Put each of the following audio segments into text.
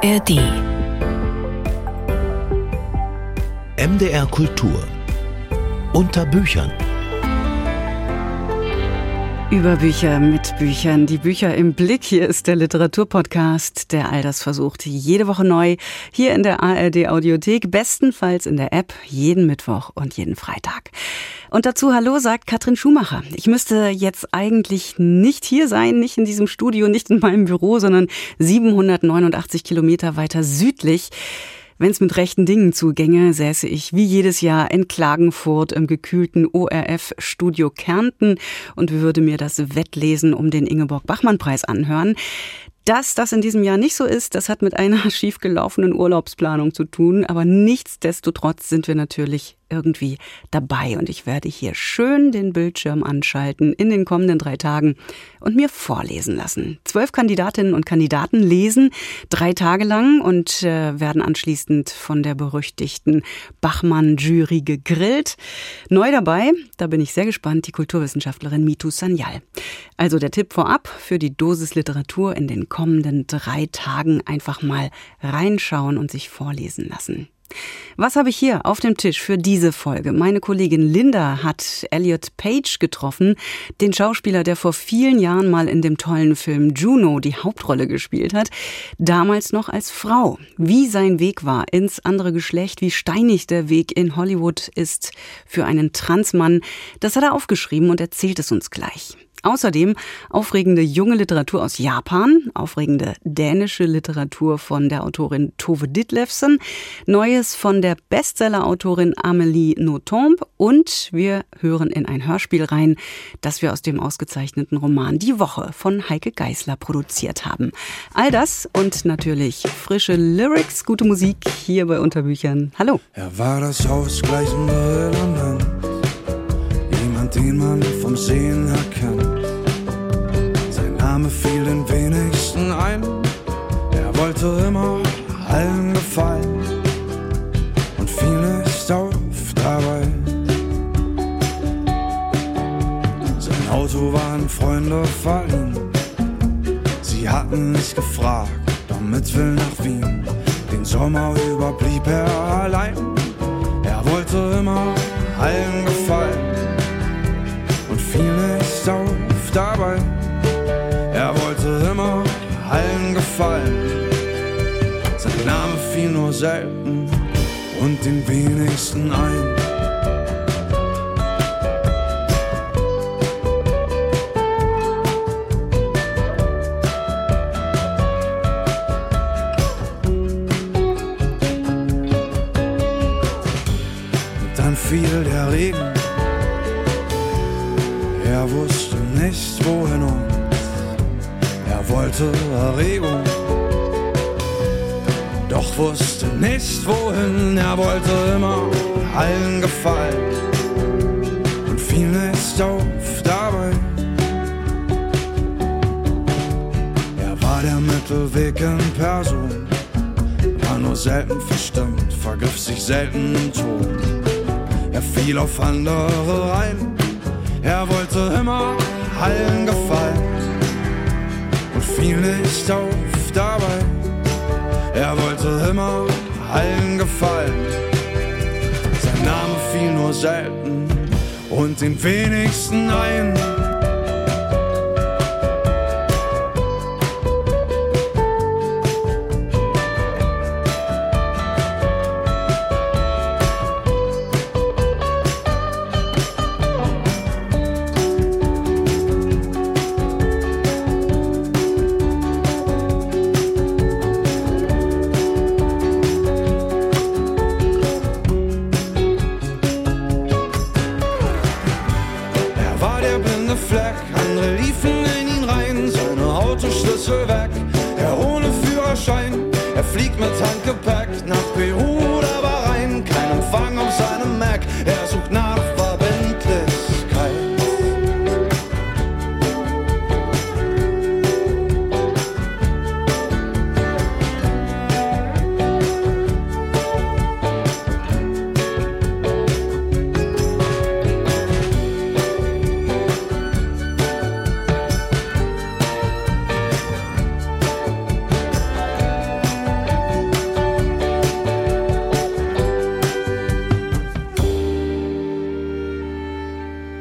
ARD MDR Kultur. Unter Büchern über Bücher mit Büchern, die Bücher im Blick. Hier ist der Literaturpodcast, der all das versucht, jede Woche neu, hier in der ARD Audiothek, bestenfalls in der App, jeden Mittwoch und jeden Freitag. Und dazu Hallo sagt Katrin Schumacher. Ich müsste jetzt eigentlich nicht hier sein, nicht in diesem Studio, nicht in meinem Büro, sondern 789 Kilometer weiter südlich. Wenn es mit rechten Dingen zugänge, säße ich wie jedes Jahr in Klagenfurt im gekühlten ORF Studio Kärnten und würde mir das Wettlesen um den Ingeborg-Bachmann-Preis anhören. Dass das in diesem Jahr nicht so ist, das hat mit einer schiefgelaufenen Urlaubsplanung zu tun, aber nichtsdestotrotz sind wir natürlich irgendwie dabei. Und ich werde hier schön den Bildschirm anschalten in den kommenden drei Tagen und mir vorlesen lassen. Zwölf Kandidatinnen und Kandidaten lesen drei Tage lang und äh, werden anschließend von der berüchtigten Bachmann-Jury gegrillt. Neu dabei, da bin ich sehr gespannt, die Kulturwissenschaftlerin Mitu Sanyal. Also der Tipp vorab für die Dosis Literatur in den kommenden drei Tagen einfach mal reinschauen und sich vorlesen lassen. Was habe ich hier auf dem Tisch für diese Folge? Meine Kollegin Linda hat Elliot Page getroffen, den Schauspieler, der vor vielen Jahren mal in dem tollen Film Juno die Hauptrolle gespielt hat, damals noch als Frau. Wie sein Weg war ins andere Geschlecht, wie steinig der Weg in Hollywood ist für einen Transmann, das hat er aufgeschrieben und erzählt es uns gleich. Außerdem aufregende junge Literatur aus Japan, aufregende dänische Literatur von der Autorin Tove Ditlevsen, Neues von der Bestseller-Autorin Amélie Nothomb und wir hören in ein Hörspiel rein, das wir aus dem ausgezeichneten Roman Die Woche von Heike Geisler produziert haben. All das und natürlich frische Lyrics, gute Musik hier bei Unterbüchern. Hallo. Er war das ausgleichende Element, den man vom Sehen erkennt Name fiel den wenigsten ein. Er wollte immer allen gefallen und fiel nicht auf dabei. Sein Auto waren Freunde verliehen. Sie hatten nicht gefragt, damit will nach Wien. Den Sommer über blieb er allein. Er wollte immer allen dabei. Er wollte immer allen gefallen. Sein Name fiel nur selten und den wenigsten ein. Dann fiel der Regen. Nicht wohin und wollte Erregung, doch wusste nicht wohin. Er wollte immer allen gefallen und fiel nicht auf dabei. Er war der Mittelweg in Person, war nur selten verstimmt, vergriff sich selten im Ton. Er fiel auf andere rein, er wollte immer allen gefallen fiel nicht auf dabei. Er wollte immer allen gefallen. Sein Name fiel nur selten und den wenigsten ein.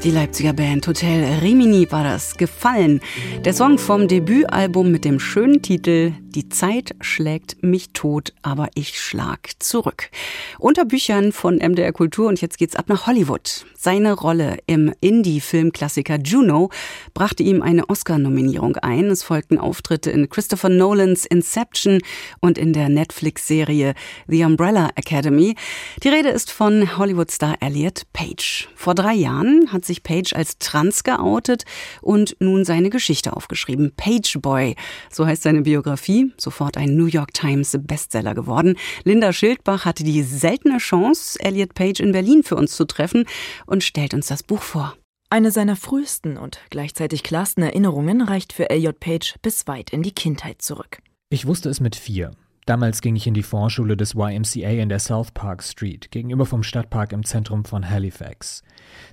Die Leipziger Band Hotel Rimini war das gefallen. Der Song vom Debütalbum mit dem schönen Titel Die Zeit schlägt mich tot, aber ich schlag zurück. Unter Büchern von MDR Kultur und jetzt geht's ab nach Hollywood. Seine Rolle im Indie-Filmklassiker Juno brachte ihm eine Oscar-Nominierung ein. Es folgten Auftritte in Christopher Nolans Inception und in der Netflix-Serie The Umbrella Academy. Die Rede ist von Hollywood-Star Elliot Page. Vor drei Jahren hat sich Page als trans geoutet und nun seine Geschichte aufgeschrieben. Page Boy, so heißt seine Biografie, sofort ein New York Times Bestseller geworden. Linda Schildbach hatte die seltene Chance, Elliot Page in Berlin für uns zu treffen und stellt uns das Buch vor. Eine seiner frühesten und gleichzeitig klarsten Erinnerungen reicht für Elliot Page bis weit in die Kindheit zurück. Ich wusste es mit vier. Damals ging ich in die Vorschule des YMCA in der South Park Street, gegenüber vom Stadtpark im Zentrum von Halifax.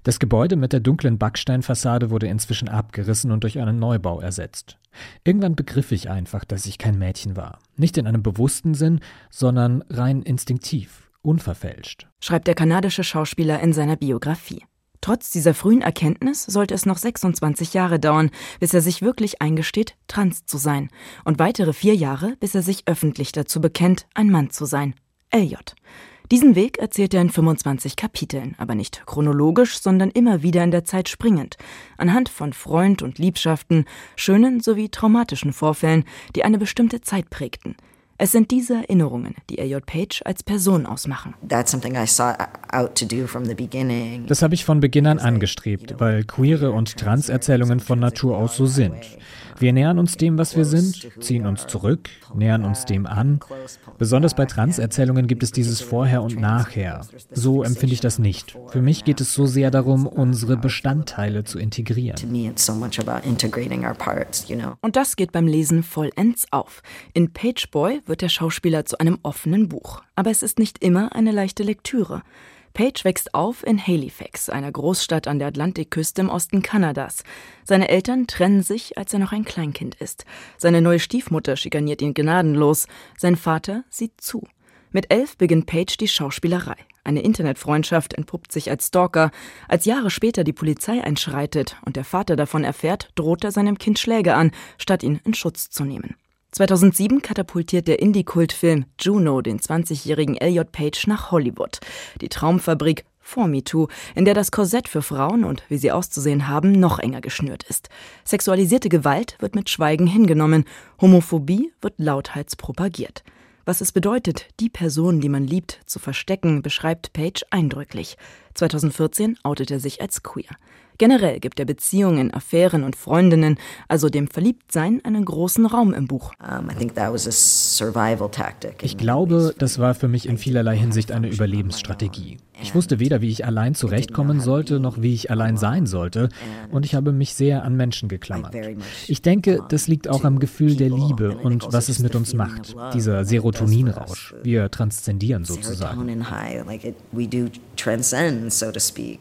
Das Gebäude mit der dunklen Backsteinfassade wurde inzwischen abgerissen und durch einen Neubau ersetzt. Irgendwann begriff ich einfach, dass ich kein Mädchen war. Nicht in einem bewussten Sinn, sondern rein instinktiv, unverfälscht. Schreibt der kanadische Schauspieler in seiner Biografie. Trotz dieser frühen Erkenntnis sollte es noch 26 Jahre dauern, bis er sich wirklich eingesteht, trans zu sein. Und weitere vier Jahre, bis er sich öffentlich dazu bekennt, ein Mann zu sein. LJ. Diesen Weg erzählt er in 25 Kapiteln, aber nicht chronologisch, sondern immer wieder in der Zeit springend, anhand von Freund und Liebschaften, schönen sowie traumatischen Vorfällen, die eine bestimmte Zeit prägten. Es sind diese Erinnerungen, die Elliot Page als Person ausmachen. Das habe ich von Beginn an angestrebt, weil queere und Trans-Erzählungen von Natur aus so sind. Wir nähern uns dem, was wir sind, ziehen uns zurück, nähern uns dem an. Besonders bei Trans-Erzählungen gibt es dieses Vorher und Nachher. So empfinde ich das nicht. Für mich geht es so sehr darum, unsere Bestandteile zu integrieren. Und das geht beim Lesen vollends auf. In Page Boy wird der Schauspieler zu einem offenen Buch. Aber es ist nicht immer eine leichte Lektüre. Page wächst auf in Halifax, einer Großstadt an der Atlantikküste im Osten Kanadas. Seine Eltern trennen sich, als er noch ein Kleinkind ist. Seine neue Stiefmutter schikaniert ihn gnadenlos. Sein Vater sieht zu. Mit elf beginnt Page die Schauspielerei. Eine Internetfreundschaft entpuppt sich als Stalker. Als Jahre später die Polizei einschreitet und der Vater davon erfährt, droht er seinem Kind Schläge an, statt ihn in Schutz zu nehmen. 2007 katapultiert der Indie-Kultfilm Juno den 20-jährigen Elliot Page nach Hollywood. Die Traumfabrik vor MeToo, in der das Korsett für Frauen und wie sie auszusehen haben, noch enger geschnürt ist. Sexualisierte Gewalt wird mit Schweigen hingenommen, Homophobie wird lauthals propagiert. Was es bedeutet, die Person, die man liebt, zu verstecken, beschreibt Page eindrücklich. 2014 outet er sich als queer. Generell gibt er Beziehungen, Affären und Freundinnen, also dem Verliebtsein, einen großen Raum im Buch. Ich glaube, das war für mich in vielerlei Hinsicht eine Überlebensstrategie. Ich wusste weder, wie ich allein zurechtkommen sollte, noch wie ich allein sein sollte, und ich habe mich sehr an Menschen geklammert. Ich denke, das liegt auch am Gefühl der Liebe und was es mit uns macht, dieser Serotoninrausch. Wir transzendieren sozusagen.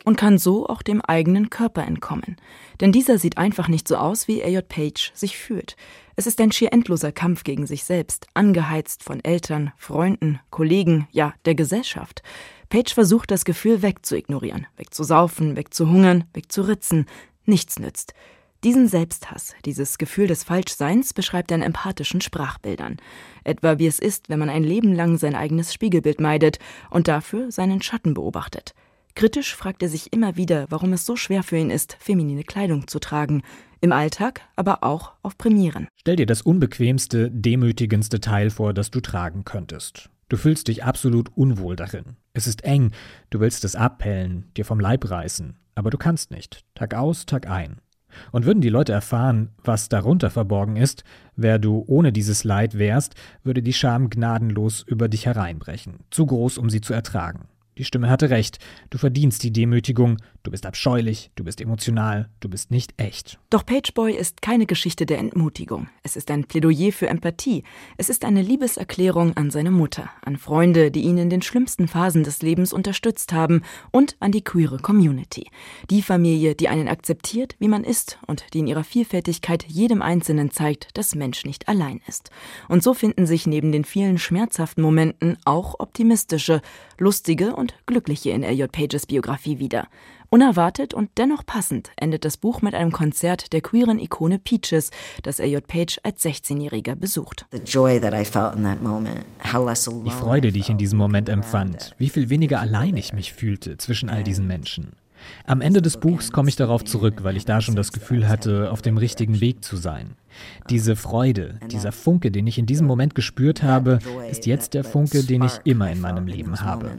Und kann so auch dem eigenen Körper entkommen. Denn dieser sieht einfach nicht so aus, wie AJ Page sich fühlt. Es ist ein schier endloser Kampf gegen sich selbst, angeheizt von Eltern, Freunden, Kollegen, ja, der Gesellschaft. Page versucht, das Gefühl wegzuignorieren, wegzusaufen, wegzuhungern, wegzuritzen. Nichts nützt. Diesen Selbsthass, dieses Gefühl des Falschseins beschreibt er in empathischen Sprachbildern. Etwa wie es ist, wenn man ein Leben lang sein eigenes Spiegelbild meidet und dafür seinen Schatten beobachtet. Kritisch fragt er sich immer wieder, warum es so schwer für ihn ist, feminine Kleidung zu tragen. Im Alltag, aber auch auf Premieren. Stell dir das unbequemste, demütigendste Teil vor, das du tragen könntest. Du fühlst dich absolut unwohl darin. Es ist eng, du willst es abhellen, dir vom Leib reißen, aber du kannst nicht, Tag aus, Tag ein. Und würden die Leute erfahren, was darunter verborgen ist, wer du ohne dieses Leid wärst, würde die Scham gnadenlos über dich hereinbrechen, zu groß, um sie zu ertragen. Die Stimme hatte recht. Du verdienst die Demütigung. Du bist abscheulich, du bist emotional, du bist nicht echt. Doch Pageboy ist keine Geschichte der Entmutigung. Es ist ein Plädoyer für Empathie. Es ist eine Liebeserklärung an seine Mutter, an Freunde, die ihn in den schlimmsten Phasen des Lebens unterstützt haben und an die queere Community. Die Familie, die einen akzeptiert, wie man ist und die in ihrer Vielfältigkeit jedem Einzelnen zeigt, dass Mensch nicht allein ist. Und so finden sich neben den vielen schmerzhaften Momenten auch optimistische, lustige und glückliche in Elliot Pages Biografie wieder. Unerwartet und dennoch passend endet das Buch mit einem Konzert der queeren Ikone Peaches, das Elliot Page als 16-Jähriger besucht. Die Freude, die ich in diesem Moment empfand, wie viel weniger allein ich mich fühlte zwischen all diesen Menschen. Am Ende des Buchs komme ich darauf zurück, weil ich da schon das Gefühl hatte, auf dem richtigen Weg zu sein. Diese Freude, dieser Funke, den ich in diesem Moment gespürt habe, ist jetzt der Funke, den ich immer in meinem Leben habe.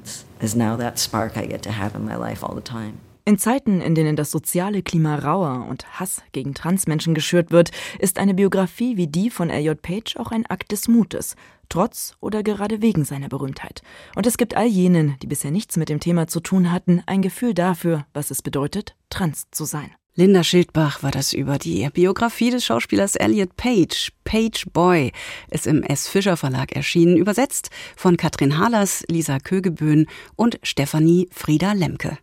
In Zeiten, in denen das soziale Klima rauer und Hass gegen Transmenschen geschürt wird, ist eine Biografie wie die von Elliot Page auch ein Akt des Mutes, trotz oder gerade wegen seiner Berühmtheit. Und es gibt all jenen, die bisher nichts mit dem Thema zu tun hatten, ein Gefühl dafür, was es bedeutet, trans zu sein. Linda Schildbach war das über die Biografie des Schauspielers Elliot Page. Page Boy ist im S. Fischer Verlag erschienen, übersetzt von Katrin Hahlers, Lisa Kögeböhn und Stefanie Frieda Lemke.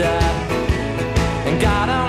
and got on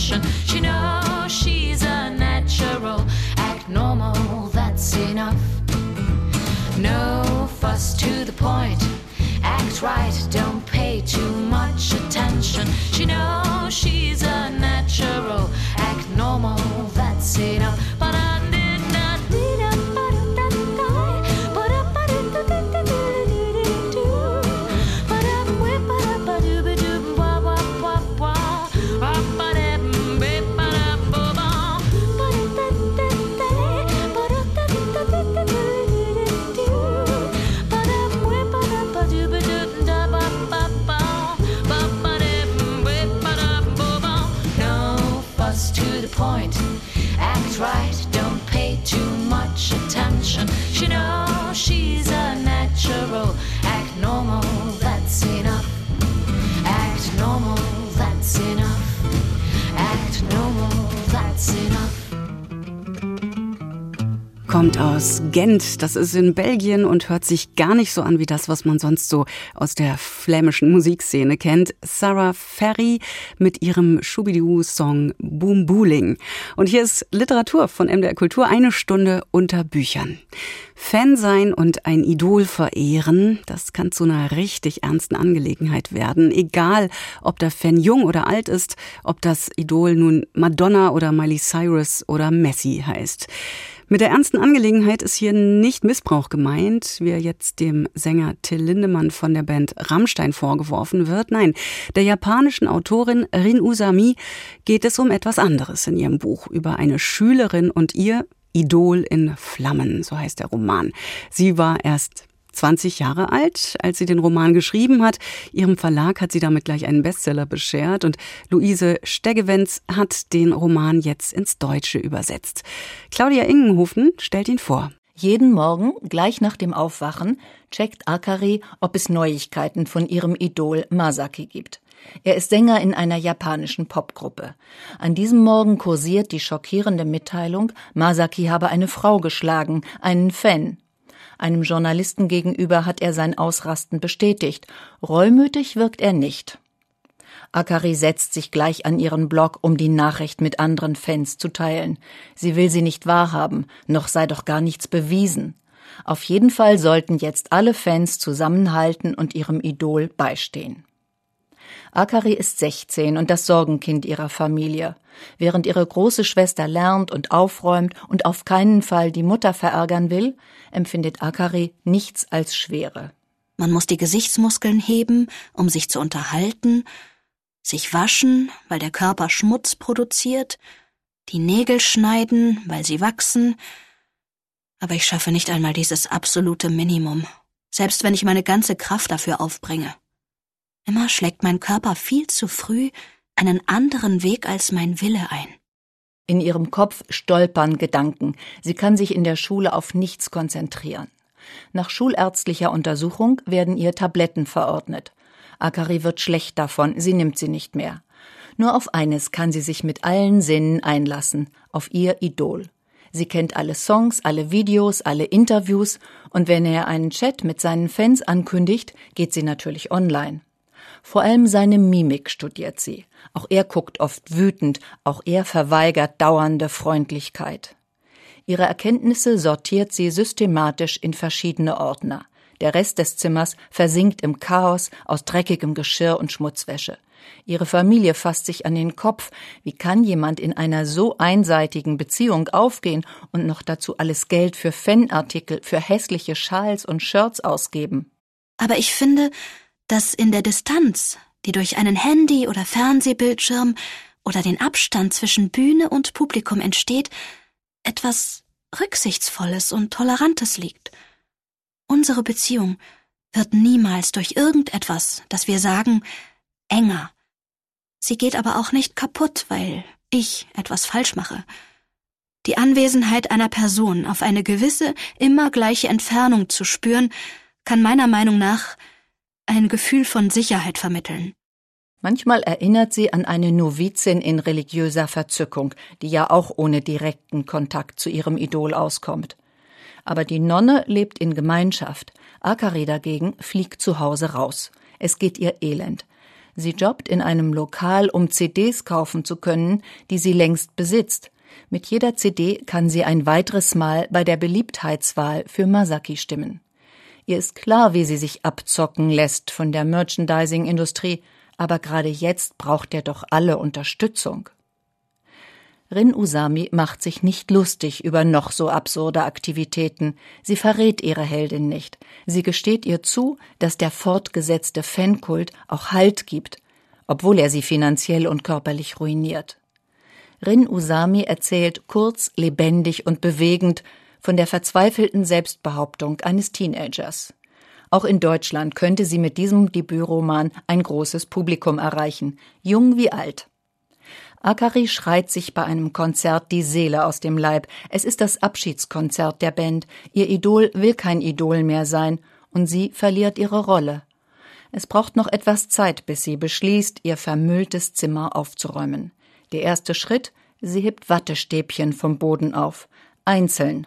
attention. Kommt aus Gent, das ist in Belgien und hört sich gar nicht so an wie das, was man sonst so aus der flämischen Musikszene kennt. Sarah Ferry mit ihrem Schubidu-Song Boom Booling. Und hier ist Literatur von MDR Kultur, eine Stunde unter Büchern. Fan sein und ein Idol verehren, das kann zu einer richtig ernsten Angelegenheit werden. Egal, ob der Fan jung oder alt ist, ob das Idol nun Madonna oder Miley Cyrus oder Messi heißt. Mit der ernsten Angelegenheit ist hier nicht Missbrauch gemeint, wie er jetzt dem Sänger Till Lindemann von der Band Rammstein vorgeworfen wird. Nein, der japanischen Autorin Rin Usami geht es um etwas anderes in ihrem Buch über eine Schülerin und ihr Idol in Flammen, so heißt der Roman. Sie war erst 20 Jahre alt, als sie den Roman geschrieben hat. Ihrem Verlag hat sie damit gleich einen Bestseller beschert und Luise Steggewenz hat den Roman jetzt ins Deutsche übersetzt. Claudia Ingenhofen stellt ihn vor. Jeden Morgen, gleich nach dem Aufwachen, checkt Akari, ob es Neuigkeiten von ihrem Idol Masaki gibt. Er ist Sänger in einer japanischen Popgruppe. An diesem Morgen kursiert die schockierende Mitteilung, Masaki habe eine Frau geschlagen, einen Fan. Einem Journalisten gegenüber hat er sein Ausrasten bestätigt. Reumütig wirkt er nicht. Akari setzt sich gleich an ihren Blog, um die Nachricht mit anderen Fans zu teilen. Sie will sie nicht wahrhaben, noch sei doch gar nichts bewiesen. Auf jeden Fall sollten jetzt alle Fans zusammenhalten und ihrem Idol beistehen. Akari ist 16 und das Sorgenkind ihrer Familie. Während ihre große Schwester lernt und aufräumt und auf keinen Fall die Mutter verärgern will, empfindet Akari nichts als Schwere. Man muss die Gesichtsmuskeln heben, um sich zu unterhalten, sich waschen, weil der Körper Schmutz produziert, die Nägel schneiden, weil sie wachsen. Aber ich schaffe nicht einmal dieses absolute Minimum, selbst wenn ich meine ganze Kraft dafür aufbringe. Immer schlägt mein Körper viel zu früh einen anderen Weg als mein Wille ein. In ihrem Kopf stolpern Gedanken. Sie kann sich in der Schule auf nichts konzentrieren. Nach schulärztlicher Untersuchung werden ihr Tabletten verordnet. Akari wird schlecht davon, sie nimmt sie nicht mehr. Nur auf eines kann sie sich mit allen Sinnen einlassen, auf ihr Idol. Sie kennt alle Songs, alle Videos, alle Interviews, und wenn er einen Chat mit seinen Fans ankündigt, geht sie natürlich online. Vor allem seine Mimik studiert sie. Auch er guckt oft wütend, auch er verweigert dauernde Freundlichkeit. Ihre Erkenntnisse sortiert sie systematisch in verschiedene Ordner. Der Rest des Zimmers versinkt im Chaos aus dreckigem Geschirr und Schmutzwäsche. Ihre Familie fasst sich an den Kopf. Wie kann jemand in einer so einseitigen Beziehung aufgehen und noch dazu alles Geld für Fanartikel, für hässliche Schals und Shirts ausgeben? Aber ich finde, dass in der Distanz, die durch einen Handy- oder Fernsehbildschirm oder den Abstand zwischen Bühne und Publikum entsteht, etwas Rücksichtsvolles und Tolerantes liegt. Unsere Beziehung wird niemals durch irgendetwas, das wir sagen, enger. Sie geht aber auch nicht kaputt, weil ich etwas falsch mache. Die Anwesenheit einer Person auf eine gewisse, immer gleiche Entfernung zu spüren, kann meiner Meinung nach ein Gefühl von Sicherheit vermitteln. Manchmal erinnert sie an eine Novizin in religiöser Verzückung, die ja auch ohne direkten Kontakt zu ihrem Idol auskommt. Aber die Nonne lebt in Gemeinschaft. Akari dagegen fliegt zu Hause raus. Es geht ihr elend. Sie jobbt in einem Lokal, um CDs kaufen zu können, die sie längst besitzt. Mit jeder CD kann sie ein weiteres Mal bei der Beliebtheitswahl für Masaki stimmen. Ihr ist klar, wie sie sich abzocken lässt von der Merchandising-Industrie aber gerade jetzt braucht er doch alle Unterstützung. Rin Usami macht sich nicht lustig über noch so absurde Aktivitäten. Sie verrät ihre Heldin nicht. Sie gesteht ihr zu, dass der fortgesetzte Fankult auch Halt gibt, obwohl er sie finanziell und körperlich ruiniert. Rin Usami erzählt kurz, lebendig und bewegend von der verzweifelten Selbstbehauptung eines Teenagers. Auch in Deutschland könnte sie mit diesem Debütroman ein großes Publikum erreichen, jung wie alt. Akari schreit sich bei einem Konzert die Seele aus dem Leib. Es ist das Abschiedskonzert der Band. Ihr Idol will kein Idol mehr sein und sie verliert ihre Rolle. Es braucht noch etwas Zeit, bis sie beschließt, ihr vermülltes Zimmer aufzuräumen. Der erste Schritt, sie hebt Wattestäbchen vom Boden auf. Einzeln,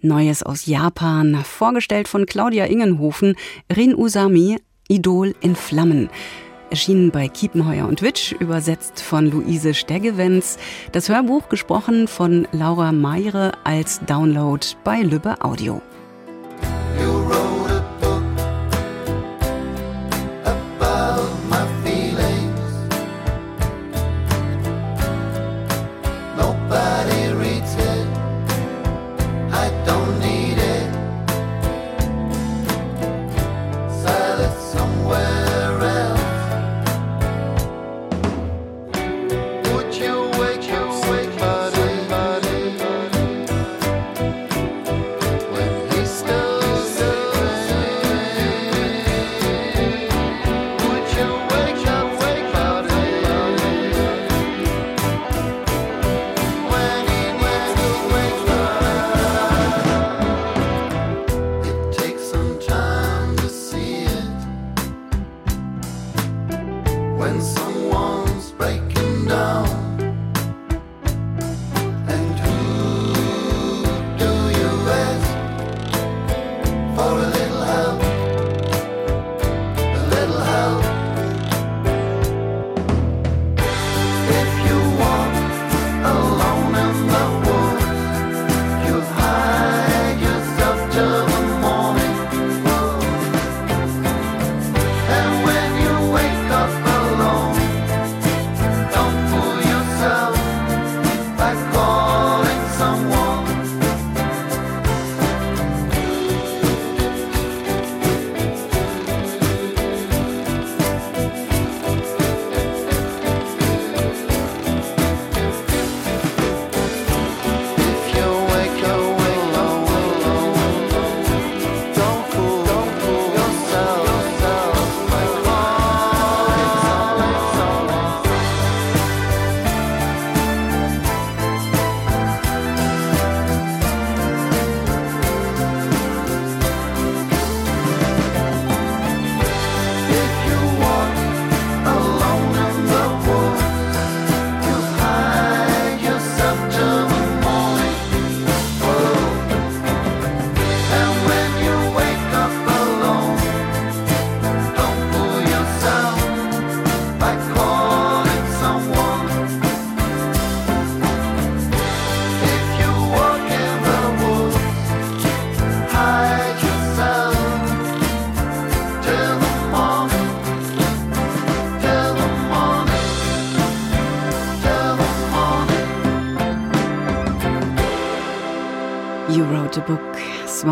Neues aus Japan, vorgestellt von Claudia Ingenhofen, Rin Usami, Idol in Flammen. Erschienen bei Kiepenheuer und Witsch, übersetzt von Luise Steggewens. Das Hörbuch gesprochen von Laura Meire als Download bei Lübbe Audio.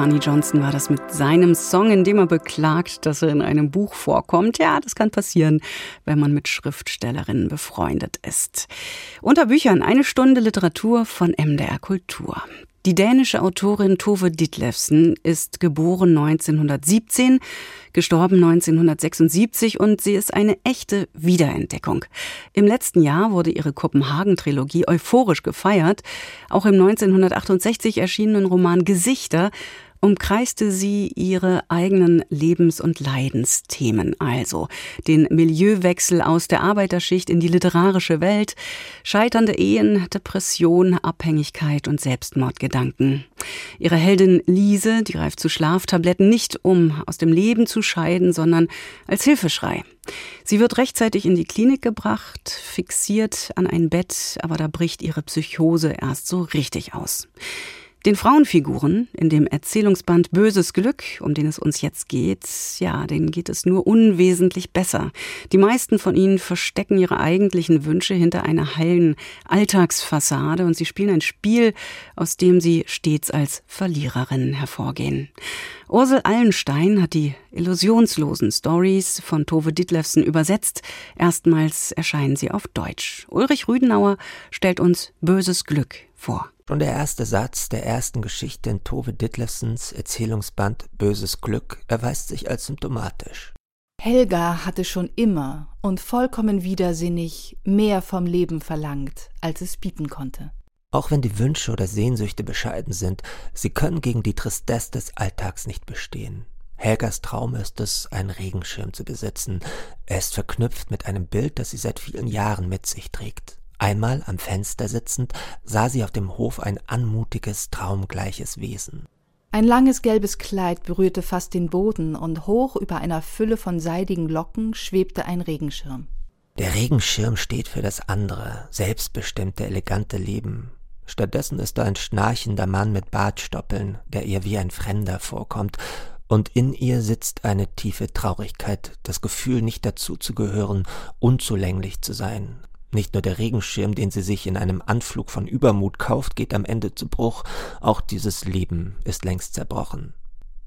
Swanee Johnson war das mit seinem Song, in dem er beklagt, dass er in einem Buch vorkommt. Ja, das kann passieren, wenn man mit Schriftstellerinnen befreundet ist. Unter Büchern eine Stunde Literatur von MDR Kultur. Die dänische Autorin Tove Ditlevsen ist geboren 1917, gestorben 1976 und sie ist eine echte Wiederentdeckung. Im letzten Jahr wurde ihre Kopenhagen-Trilogie euphorisch gefeiert. Auch im 1968 erschienenen Roman Gesichter umkreiste sie ihre eigenen Lebens- und Leidensthemen, also den Milieuwechsel aus der Arbeiterschicht in die literarische Welt, scheiternde Ehen, Depression, Abhängigkeit und Selbstmordgedanken. Ihre Heldin Lise, die greift zu Schlaftabletten nicht, um aus dem Leben zu scheiden, sondern als Hilfeschrei. Sie wird rechtzeitig in die Klinik gebracht, fixiert an ein Bett, aber da bricht ihre Psychose erst so richtig aus. Den Frauenfiguren in dem Erzählungsband Böses Glück, um den es uns jetzt geht, ja, denen geht es nur unwesentlich besser. Die meisten von ihnen verstecken ihre eigentlichen Wünsche hinter einer heilen Alltagsfassade und sie spielen ein Spiel, aus dem sie stets als Verliererinnen hervorgehen. Ursel Allenstein hat die illusionslosen Stories von Tove Ditlevsen übersetzt. Erstmals erscheinen sie auf Deutsch. Ulrich Rüdenauer stellt uns Böses Glück vor. Schon der erste Satz der ersten Geschichte in Tove Ditlevsens Erzählungsband Böses Glück erweist sich als symptomatisch. Helga hatte schon immer und vollkommen widersinnig mehr vom Leben verlangt, als es bieten konnte. Auch wenn die Wünsche oder Sehnsüchte bescheiden sind, sie können gegen die Tristesse des Alltags nicht bestehen. Helgas Traum ist es, einen Regenschirm zu besitzen. Er ist verknüpft mit einem Bild, das sie seit vielen Jahren mit sich trägt. Einmal am Fenster sitzend, sah sie auf dem Hof ein anmutiges, traumgleiches Wesen. Ein langes gelbes Kleid berührte fast den Boden und hoch über einer Fülle von seidigen Locken schwebte ein Regenschirm. Der Regenschirm steht für das andere, selbstbestimmte, elegante Leben. Stattdessen ist da ein schnarchender Mann mit Bartstoppeln, der ihr wie ein Fremder vorkommt, und in ihr sitzt eine tiefe Traurigkeit, das Gefühl, nicht dazuzugehören, unzulänglich zu sein, nicht nur der Regenschirm, den sie sich in einem Anflug von Übermut kauft, geht am Ende zu Bruch, auch dieses Leben ist längst zerbrochen.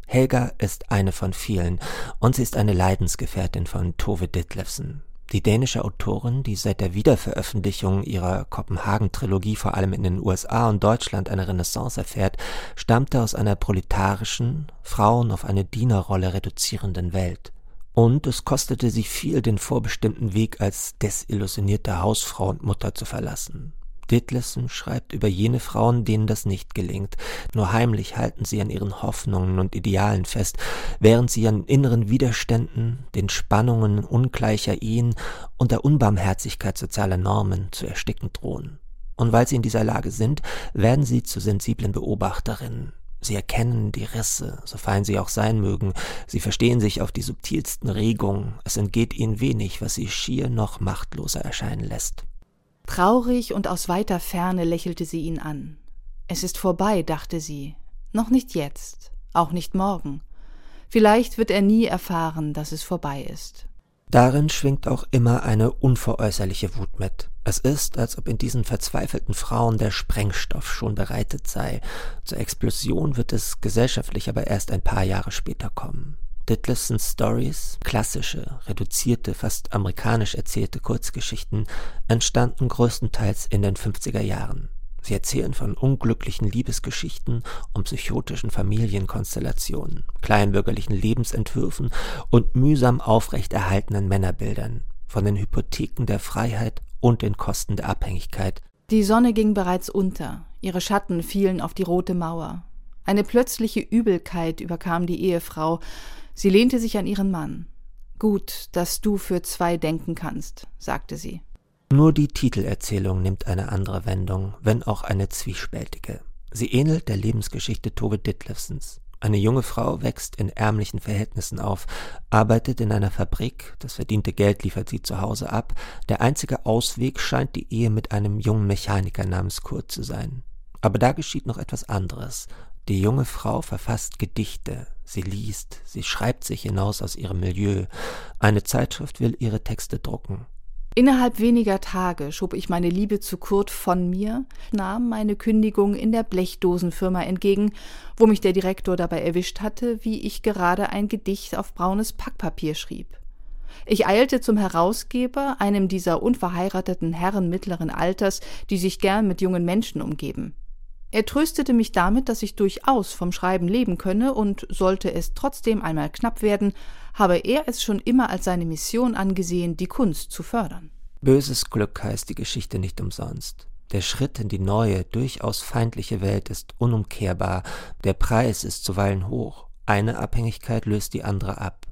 Helga ist eine von vielen und sie ist eine Leidensgefährtin von Tove Ditlevsen. Die dänische Autorin, die seit der Wiederveröffentlichung ihrer Kopenhagen-Trilogie vor allem in den USA und Deutschland eine Renaissance erfährt, stammte aus einer proletarischen, Frauen auf eine Dienerrolle reduzierenden Welt. Und es kostete sie viel, den vorbestimmten Weg als desillusionierte Hausfrau und Mutter zu verlassen. Ditlevsen schreibt über jene Frauen, denen das nicht gelingt. Nur heimlich halten sie an ihren Hoffnungen und Idealen fest, während sie an inneren Widerständen, den Spannungen ungleicher Ehen und der Unbarmherzigkeit sozialer Normen zu ersticken drohen. Und weil sie in dieser Lage sind, werden sie zu sensiblen Beobachterinnen, Sie erkennen die Risse, so fein sie auch sein mögen, sie verstehen sich auf die subtilsten Regungen, es entgeht ihnen wenig, was sie schier noch machtloser erscheinen lässt. Traurig und aus weiter Ferne lächelte sie ihn an. Es ist vorbei, dachte sie, noch nicht jetzt, auch nicht morgen. Vielleicht wird er nie erfahren, dass es vorbei ist. Darin schwingt auch immer eine unveräußerliche Wut mit. Es ist, als ob in diesen verzweifelten Frauen der Sprengstoff schon bereitet sei. Zur Explosion wird es gesellschaftlich aber erst ein paar Jahre später kommen. Ditlevsons Stories, klassische, reduzierte, fast amerikanisch erzählte Kurzgeschichten, entstanden größtenteils in den 50er Jahren. Sie erzählen von unglücklichen Liebesgeschichten und psychotischen Familienkonstellationen, kleinbürgerlichen Lebensentwürfen und mühsam aufrechterhaltenen Männerbildern, von den Hypotheken der Freiheit und den Kosten der Abhängigkeit. Die Sonne ging bereits unter, ihre Schatten fielen auf die rote Mauer. Eine plötzliche Übelkeit überkam die Ehefrau, sie lehnte sich an ihren Mann. Gut, dass du für zwei denken kannst, sagte sie. Nur die Titelerzählung nimmt eine andere Wendung, wenn auch eine zwiespältige. Sie ähnelt der Lebensgeschichte Tove Ditlevsens. Eine junge Frau wächst in ärmlichen Verhältnissen auf, arbeitet in einer Fabrik, das verdiente Geld liefert sie zu Hause ab. Der einzige Ausweg scheint die Ehe mit einem jungen Mechaniker namens Kurt zu sein. Aber da geschieht noch etwas anderes. Die junge Frau verfasst Gedichte, sie liest, sie schreibt sich hinaus aus ihrem Milieu. Eine Zeitschrift will ihre Texte drucken. Innerhalb weniger Tage schob ich meine Liebe zu Kurt von mir, nahm meine Kündigung in der Blechdosenfirma entgegen, wo mich der Direktor dabei erwischt hatte, wie ich gerade ein Gedicht auf braunes Packpapier schrieb. Ich eilte zum Herausgeber, einem dieser unverheirateten Herren mittleren Alters, die sich gern mit jungen Menschen umgeben. Er tröstete mich damit, dass ich durchaus vom Schreiben leben könne und sollte es trotzdem einmal knapp werden, habe er es schon immer als seine Mission angesehen, die Kunst zu fördern. Böses Glück heißt die Geschichte nicht umsonst. Der Schritt in die neue, durchaus feindliche Welt ist unumkehrbar, der Preis ist zuweilen hoch, eine Abhängigkeit löst die andere ab.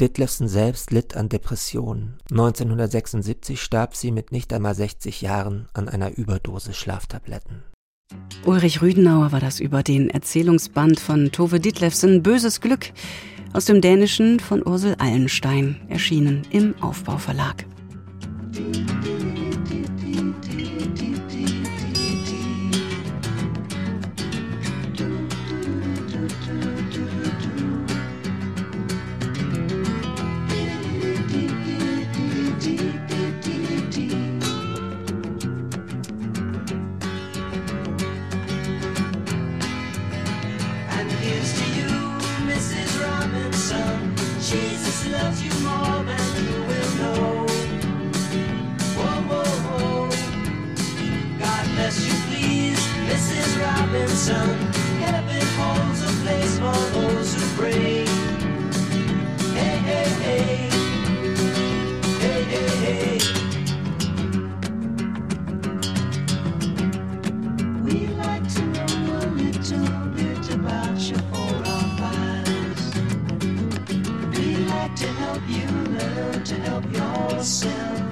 Ditlevsen selbst litt an Depressionen. 1976 starb sie mit nicht einmal 60 Jahren an einer Überdosis Schlaftabletten. Ulrich Rüdenauer war das über den Erzählungsband von Tove Ditlevsen Böses Glück aus dem Dänischen von Ursel Allenstein, erschienen im Aufbauverlag. sun. Heaven holds a place for those who pray. Hey, hey, hey. Hey, hey. We like to know a little bit about you for our. We like to help you learn to help yourself.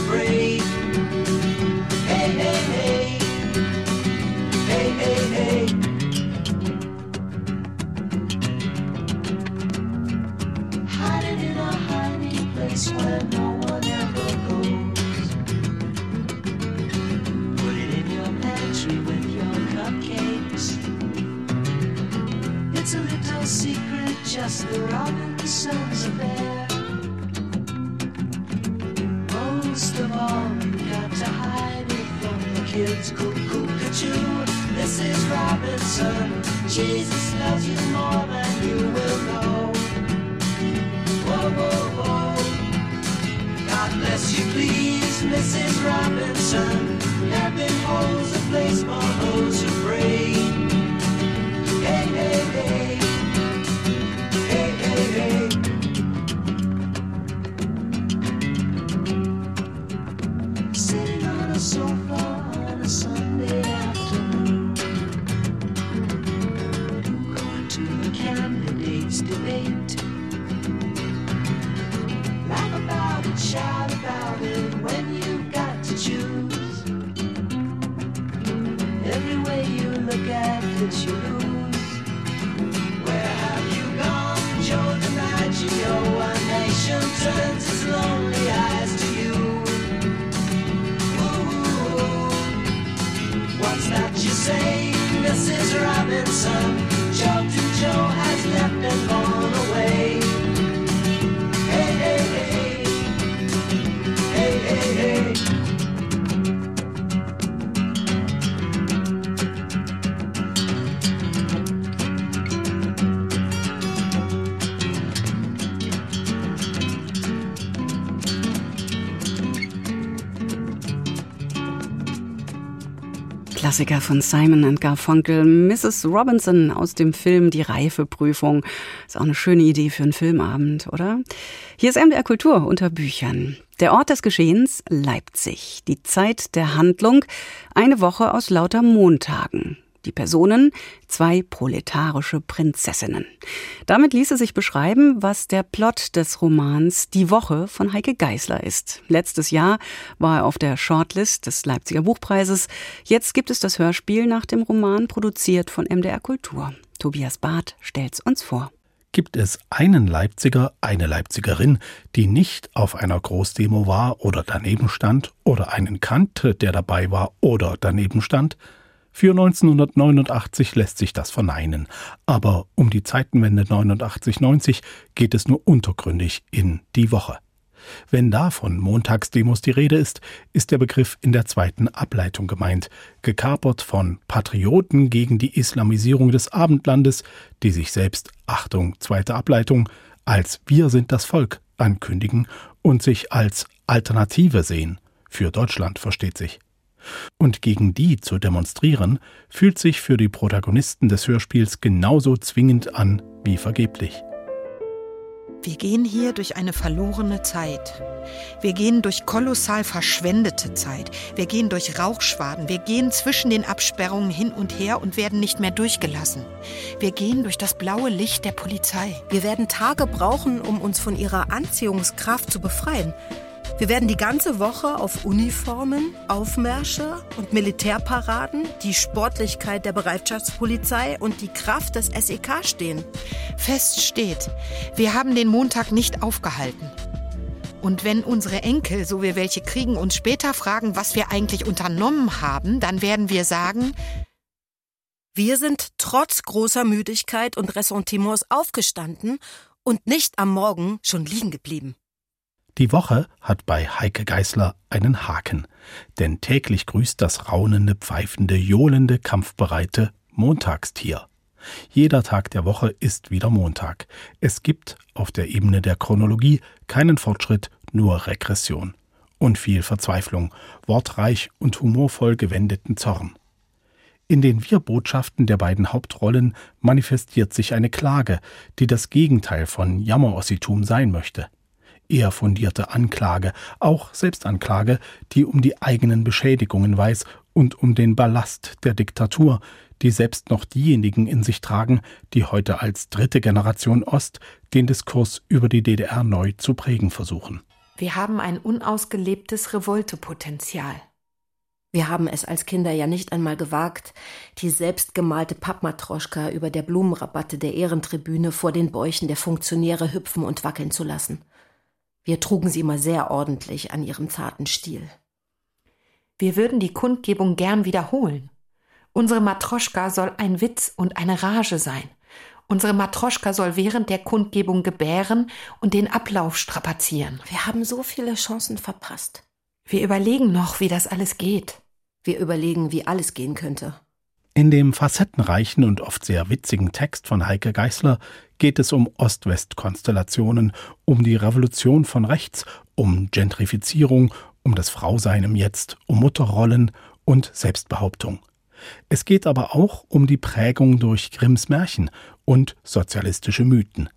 about it when you've got to choose. Every way you look at it, you lose. Where have you gone, Joe DiMaggio? Our nation turns its lonely eyes to you. Ooh, what's that you say, Mrs. Robinson? Joe to Joe has left and gone away. Klassiker von Simon Garfunkel, Mrs. Robinson aus dem Film Die Reifeprüfung. Ist auch eine schöne Idee für einen Filmabend, oder? Hier ist MDR Kultur unter Büchern. Der Ort des Geschehens Leipzig. Die Zeit der Handlung. Eine Woche aus lauter Montagen. Die Personen zwei proletarische Prinzessinnen. Damit ließe sich beschreiben, was der Plot des Romans Die Woche von Heike Geisler ist. Letztes Jahr war er auf der Shortlist des Leipziger Buchpreises. Jetzt gibt es das Hörspiel nach dem Roman, produziert von MDR Kultur. Tobias Barth stellt's uns vor gibt es einen Leipziger, eine Leipzigerin, die nicht auf einer Großdemo war oder daneben stand oder einen kannte, der dabei war oder daneben stand? Für 1989 lässt sich das verneinen, aber um die Zeitenwende 89-90 geht es nur untergründig in die Woche. Wenn da von Montagsdemos die Rede ist, ist der Begriff in der zweiten Ableitung gemeint, gekapert von Patrioten gegen die Islamisierung des Abendlandes, die sich selbst, Achtung, zweite Ableitung, als Wir sind das Volk ankündigen und sich als Alternative sehen, für Deutschland versteht sich. Und gegen die zu demonstrieren, fühlt sich für die Protagonisten des Hörspiels genauso zwingend an wie vergeblich. Wir gehen hier durch eine verlorene Zeit. Wir gehen durch kolossal verschwendete Zeit. Wir gehen durch Rauchschwaden. Wir gehen zwischen den Absperrungen hin und her und werden nicht mehr durchgelassen. Wir gehen durch das blaue Licht der Polizei. Wir werden Tage brauchen, um uns von ihrer Anziehungskraft zu befreien. Wir werden die ganze Woche auf Uniformen, Aufmärsche und Militärparaden, die Sportlichkeit der Bereitschaftspolizei und die Kraft des SEK stehen. Fest steht, wir haben den Montag nicht aufgehalten. Und wenn unsere Enkel, so wir welche kriegen, uns später fragen, was wir eigentlich unternommen haben, dann werden wir sagen, wir sind trotz großer Müdigkeit und Ressentiments aufgestanden und nicht am Morgen schon liegen geblieben. Die Woche hat bei Heike Geißler einen Haken, denn täglich grüßt das raunende, pfeifende, johlende, kampfbereite Montagstier. Jeder Tag der Woche ist wieder Montag. Es gibt auf der Ebene der Chronologie keinen Fortschritt, nur Regression. Und viel Verzweiflung, wortreich und humorvoll gewendeten Zorn. In den Wir-Botschaften der beiden Hauptrollen manifestiert sich eine Klage, die das Gegenteil von Jammerossitum sein möchte eher fundierte Anklage, auch Selbstanklage, die um die eigenen Beschädigungen weiß und um den Ballast der Diktatur, die selbst noch diejenigen in sich tragen, die heute als dritte Generation Ost den Diskurs über die DDR neu zu prägen versuchen. Wir haben ein unausgelebtes Revoltepotenzial. Wir haben es als Kinder ja nicht einmal gewagt, die selbstgemalte Pappmatroschka über der Blumenrabatte der Ehrentribüne vor den Bäuchen der Funktionäre hüpfen und wackeln zu lassen. Wir trugen sie immer sehr ordentlich an ihrem zarten Stiel. Wir würden die Kundgebung gern wiederholen. Unsere Matroschka soll ein Witz und eine Rage sein. Unsere Matroschka soll während der Kundgebung gebären und den Ablauf strapazieren. Wir haben so viele Chancen verpasst. Wir überlegen noch, wie das alles geht. Wir überlegen, wie alles gehen könnte. In dem facettenreichen und oft sehr witzigen Text von Heike Geißler geht es um Ost-West-Konstellationen, um die Revolution von rechts, um Gentrifizierung, um das Frausein im Jetzt, um Mutterrollen und Selbstbehauptung. Es geht aber auch um die Prägung durch Grimms Märchen und sozialistische Mythen.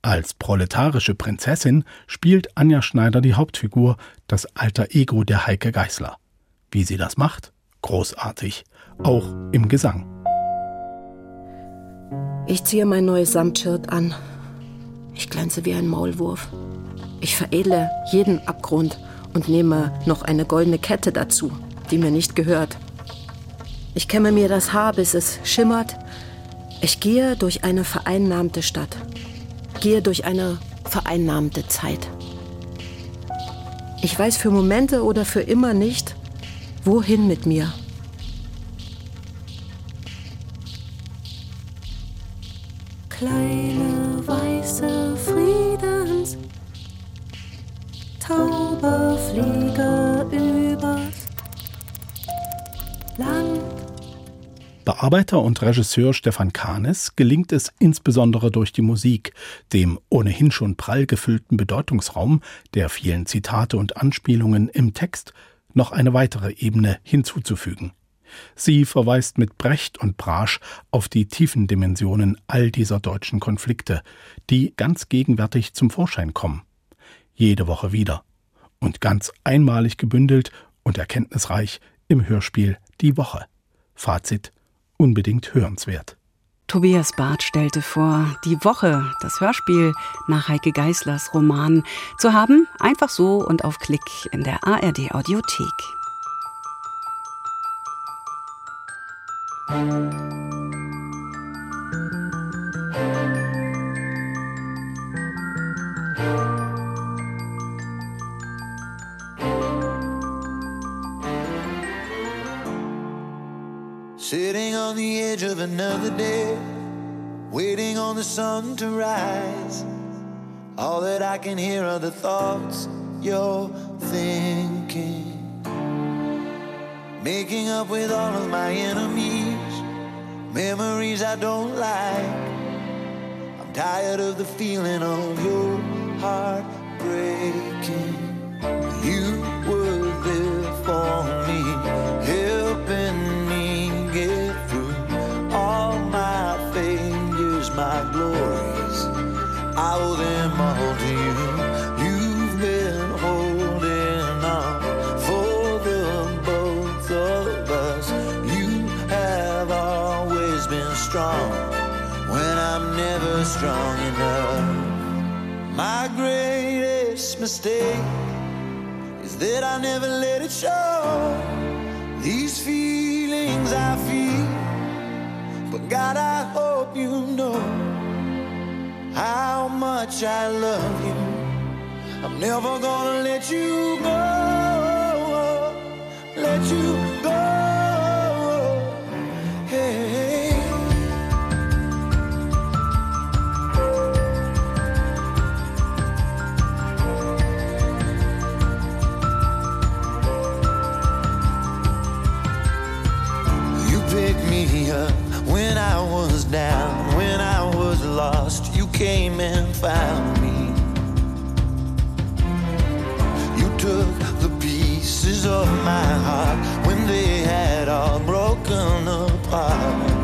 Als proletarische Prinzessin spielt Anja Schneider die Hauptfigur, das alter Ego der Heike Geißler. Wie sie das macht? Großartig auch im Gesang. Ich ziehe mein neues Samtshirt an. Ich glänze wie ein Maulwurf. Ich veredle jeden Abgrund und nehme noch eine goldene Kette dazu, die mir nicht gehört. Ich kämme mir das Haar, bis es schimmert. Ich gehe durch eine vereinnahmte Stadt. Gehe durch eine vereinnahmte Zeit. Ich weiß für Momente oder für immer nicht, wohin mit mir. Bearbeiter und Regisseur Stefan Kahnes gelingt es insbesondere durch die Musik, dem ohnehin schon prall gefüllten Bedeutungsraum der vielen Zitate und Anspielungen im Text noch eine weitere Ebene hinzuzufügen. Sie verweist mit Brecht und Brasch auf die tiefen Dimensionen all dieser deutschen Konflikte, die ganz gegenwärtig zum Vorschein kommen. Jede Woche wieder. Und ganz einmalig gebündelt und erkenntnisreich im Hörspiel Die Woche. Fazit unbedingt hörenswert. Tobias Barth stellte vor, die Woche, das Hörspiel nach Heike Geislers Roman zu haben, einfach so und auf Klick in der ARD Audiothek. Sitting on the edge of another day, waiting on the sun to rise. All that I can hear are the thoughts you're thinking. Making up with all of my enemies, memories I don't like. I'm tired of the feeling of your heart breaking. You strong when I'm never strong enough. My greatest mistake is that I never let it show. These feelings I feel, but God, I hope you know how much I love you. I'm never gonna let you go, let you go. Was down, when I was lost. You came and found me. You took the pieces of my heart when they had all broken apart.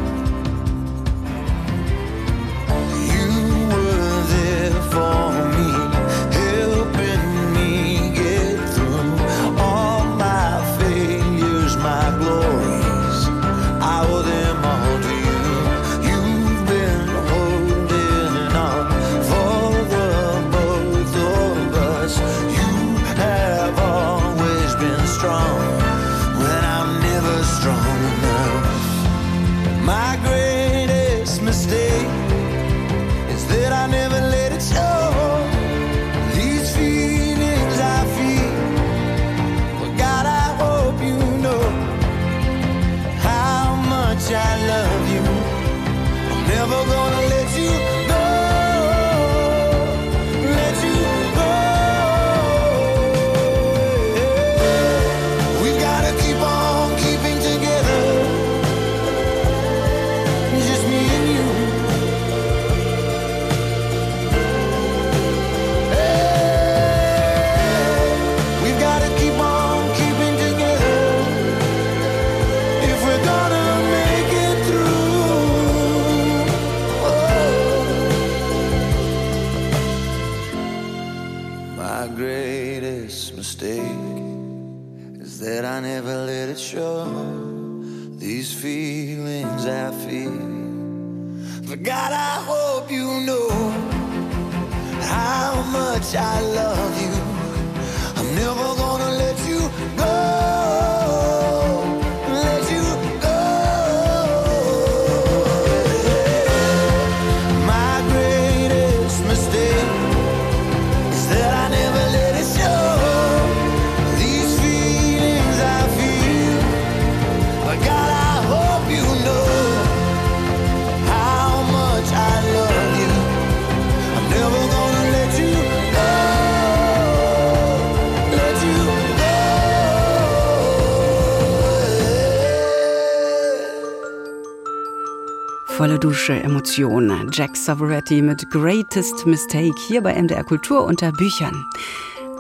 Dusche Emotionen. Jack Savoretti mit Greatest Mistake hier bei MDR Kultur unter Büchern.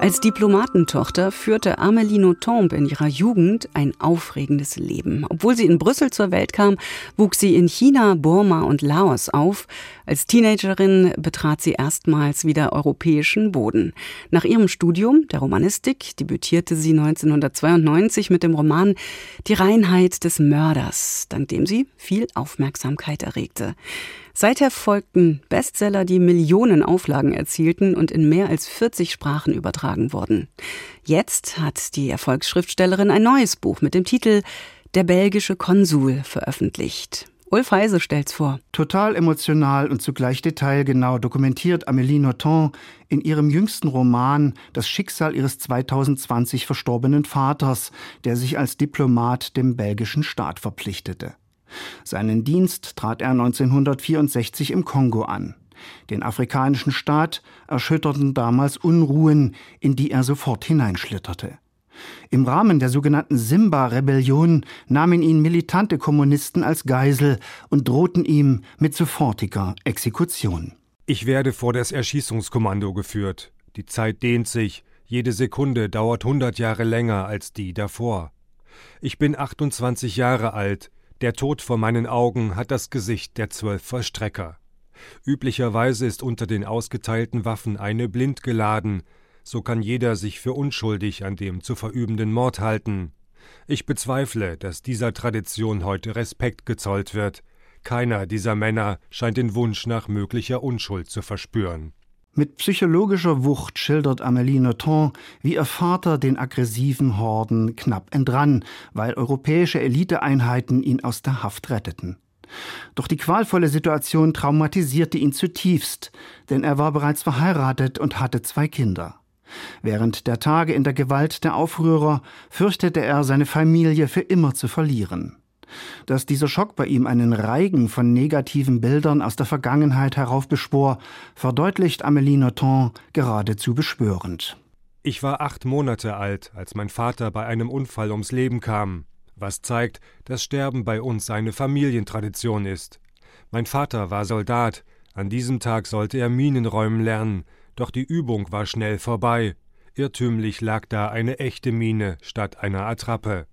Als Diplomatentochter führte Amélie Nothomb in ihrer Jugend ein aufregendes Leben. Obwohl sie in Brüssel zur Welt kam, wuchs sie in China, Burma und Laos auf, Als Teenagerin betrat sie erstmals wieder europäischen Boden. Nach ihrem Studium der Romanistik debütierte sie 1992 mit dem Roman Die Reinheit des Mörders, dank dem sie viel Aufmerksamkeit erregte. Seither folgten Bestseller, die Millionen Auflagen erzielten und in mehr als 40 Sprachen übertragen wurden. Jetzt hat die Erfolgsschriftstellerin ein neues Buch mit dem Titel Der belgische Konsul veröffentlicht. Ulf Heise stellt's vor. Total emotional und zugleich detailgenau dokumentiert Amélie Nothomb in ihrem jüngsten Roman das Schicksal ihres 2020 verstorbenen Vaters, der sich als Diplomat dem belgischen Staat verpflichtete. Seinen Dienst trat er 1964 im Kongo an. Den afrikanischen Staat erschütterten damals Unruhen, in die er sofort hineinschlitterte. Im Rahmen der sogenannten Simba-Rebellion nahmen ihn militante Kommunisten als Geisel und drohten ihm mit sofortiger Exekution. Ich werde vor das Erschießungskommando geführt. Die Zeit dehnt sich, jede Sekunde dauert hundert Jahre länger als die davor. Ich bin 28 Jahre alt, der Tod vor meinen Augen hat das Gesicht der zwölf Vollstrecker. Üblicherweise ist unter den ausgeteilten Waffen eine blind geladen, so kann jeder sich für unschuldig an dem zu verübenden Mord halten. Ich bezweifle, dass dieser Tradition heute Respekt gezollt wird. Keiner dieser Männer scheint den Wunsch nach möglicher Unschuld zu verspüren. Mit psychologischer Wucht schildert Amélie Nothomb, wie ihr Vater den aggressiven Horden knapp entrann, weil europäische Eliteeinheiten ihn aus der Haft retteten. Doch die qualvolle Situation traumatisierte ihn zutiefst, denn er war bereits verheiratet und hatte zwei Kinder. Während der Tage in der Gewalt der Aufrührer fürchtete er, seine Familie für immer zu verlieren. Dass dieser Schock bei ihm einen Reigen von negativen Bildern aus der Vergangenheit heraufbeschwor, verdeutlicht Amélie Nothomb geradezu beschwörend. Ich war acht Monate alt, als mein Vater bei einem Unfall ums Leben kam, was zeigt, dass Sterben bei uns eine Familientradition ist. Mein Vater war Soldat, an diesem Tag sollte er Minen räumen lernen, doch die Übung war schnell vorbei. Irrtümlich lag da eine echte Mine statt einer Attrappe.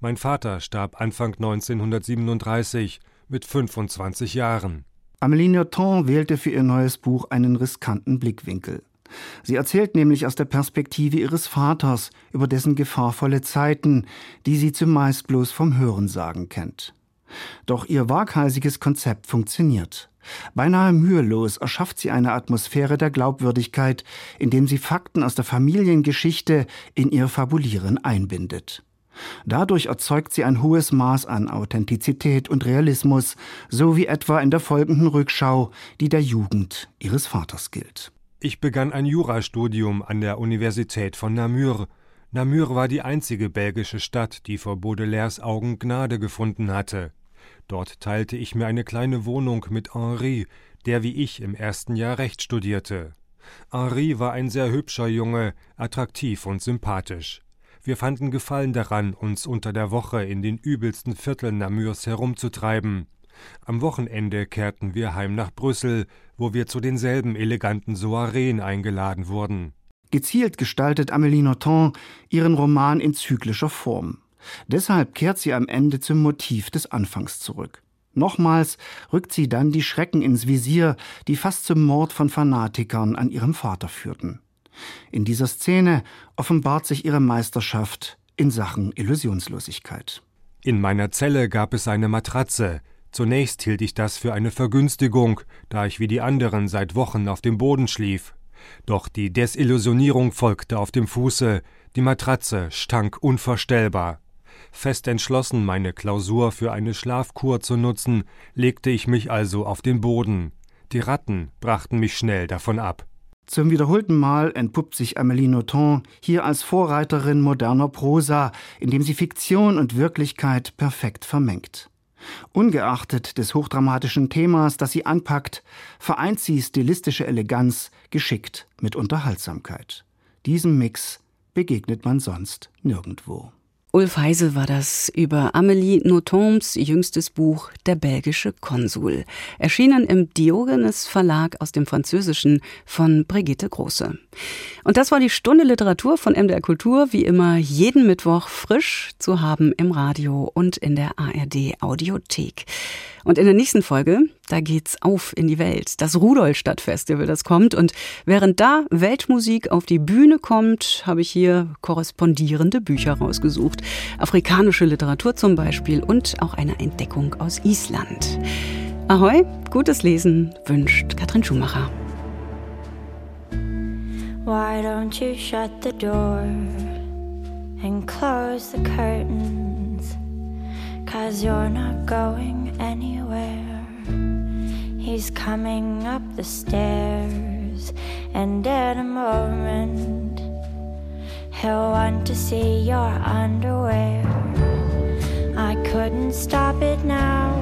Mein Vater starb Anfang 1937 mit 25 Jahren. Amélie Nothomb wählte für ihr neues Buch einen riskanten Blickwinkel. Sie erzählt nämlich aus der Perspektive ihres Vaters über dessen gefahrvolle Zeiten, die sie zumeist bloß vom Hörensagen kennt. Doch ihr waghalsiges Konzept funktioniert. Beinahe mühelos erschafft sie eine Atmosphäre der Glaubwürdigkeit, indem sie Fakten aus der Familiengeschichte in ihr Fabulieren einbindet. Dadurch erzeugt sie ein hohes Maß an Authentizität und Realismus, so wie etwa in der folgenden Rückschau, die der Jugend ihres Vaters gilt. Ich begann ein Jurastudium an der Universität von Namur. Namur war die einzige belgische Stadt, die vor Baudelaires Augen Gnade gefunden hatte. Dort teilte ich mir eine kleine Wohnung mit Henri, der wie ich im ersten Jahr Recht studierte. Henri war ein sehr hübscher Junge, attraktiv und sympathisch. Wir fanden Gefallen daran, uns unter der Woche in den übelsten Vierteln Namurs herumzutreiben. Am Wochenende kehrten wir heim nach Brüssel, wo wir zu denselben eleganten Soireen eingeladen wurden. Gezielt gestaltet Amélie Nothomb ihren Roman in zyklischer Form. Deshalb kehrt sie am Ende zum Motiv des Anfangs zurück. Nochmals rückt sie dann die Schrecken ins Visier, die fast zum Mord von Fanatikern an ihrem Vater führten. In dieser Szene offenbart sich ihre Meisterschaft in Sachen Illusionslosigkeit. In meiner Zelle gab es eine Matratze. Zunächst hielt ich das für eine Vergünstigung, da ich wie die anderen seit Wochen auf dem Boden schlief. Doch die Desillusionierung folgte auf dem Fuße, die Matratze stank unvorstellbar. Fest entschlossen, meine Klausur für eine Schlafkur zu nutzen, legte ich mich also auf den Boden. Die Ratten brachten mich schnell davon ab. Zum wiederholten Mal entpuppt sich Amélie Nothomb hier als Vorreiterin moderner Prosa, indem sie Fiktion und Wirklichkeit perfekt vermengt. Ungeachtet des hochdramatischen Themas, das sie anpackt, vereint sie stilistische Eleganz geschickt mit Unterhaltsamkeit. Diesem Mix begegnet man sonst nirgendwo. Ulf Heise war das über Amélie Nothombs jüngstes Buch Der belgische Konsul, erschienen im Diogenes Verlag aus dem Französischen von Brigitte Große. Und das war die Stunde Literatur von MDR Kultur, wie immer jeden Mittwoch frisch zu haben im Radio und in der ARD Audiothek. Und in der nächsten Folge, da geht's auf in die Welt. Das Rudolstadt-Festival, das kommt. Und während da Weltmusik auf die Bühne kommt, habe ich hier korrespondierende Bücher rausgesucht. Afrikanische Literatur zum Beispiel und auch eine Entdeckung aus Island. Ahoi, gutes Lesen wünscht Katrin Schumacher. Why don't you shut the door and close the curtains? Cause you're not going anywhere. He's coming up the stairs, and in a moment, he'll want to see your underwear. I couldn't stop it now,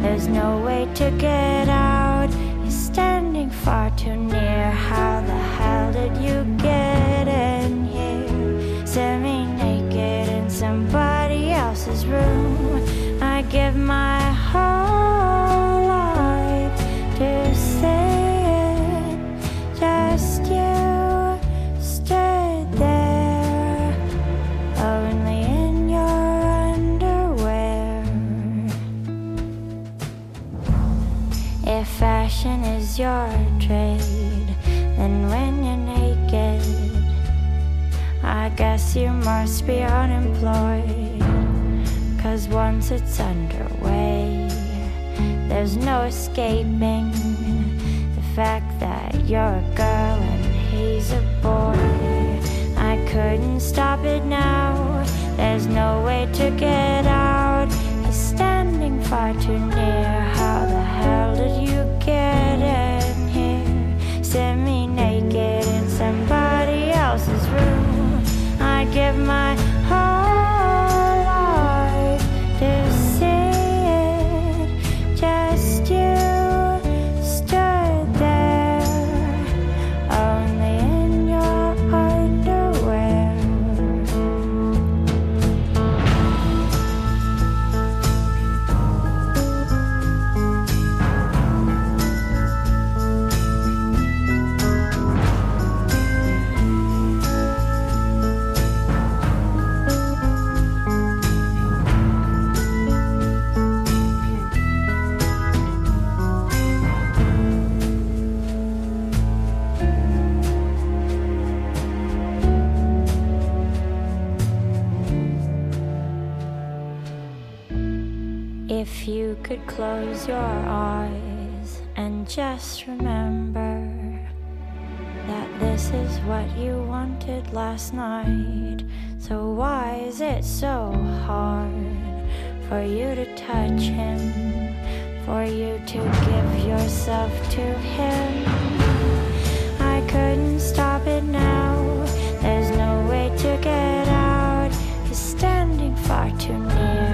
there's no way to get out. You're standing far too near. How the hell did you get in here? Semi naked in somebody else's room. I give my If you could close your eyes and just remember that this is what you wanted last night. So, why is it so hard for you to touch him? For you to give yourself to him? I couldn't stop it now. There's no way to get out. He's standing far too near.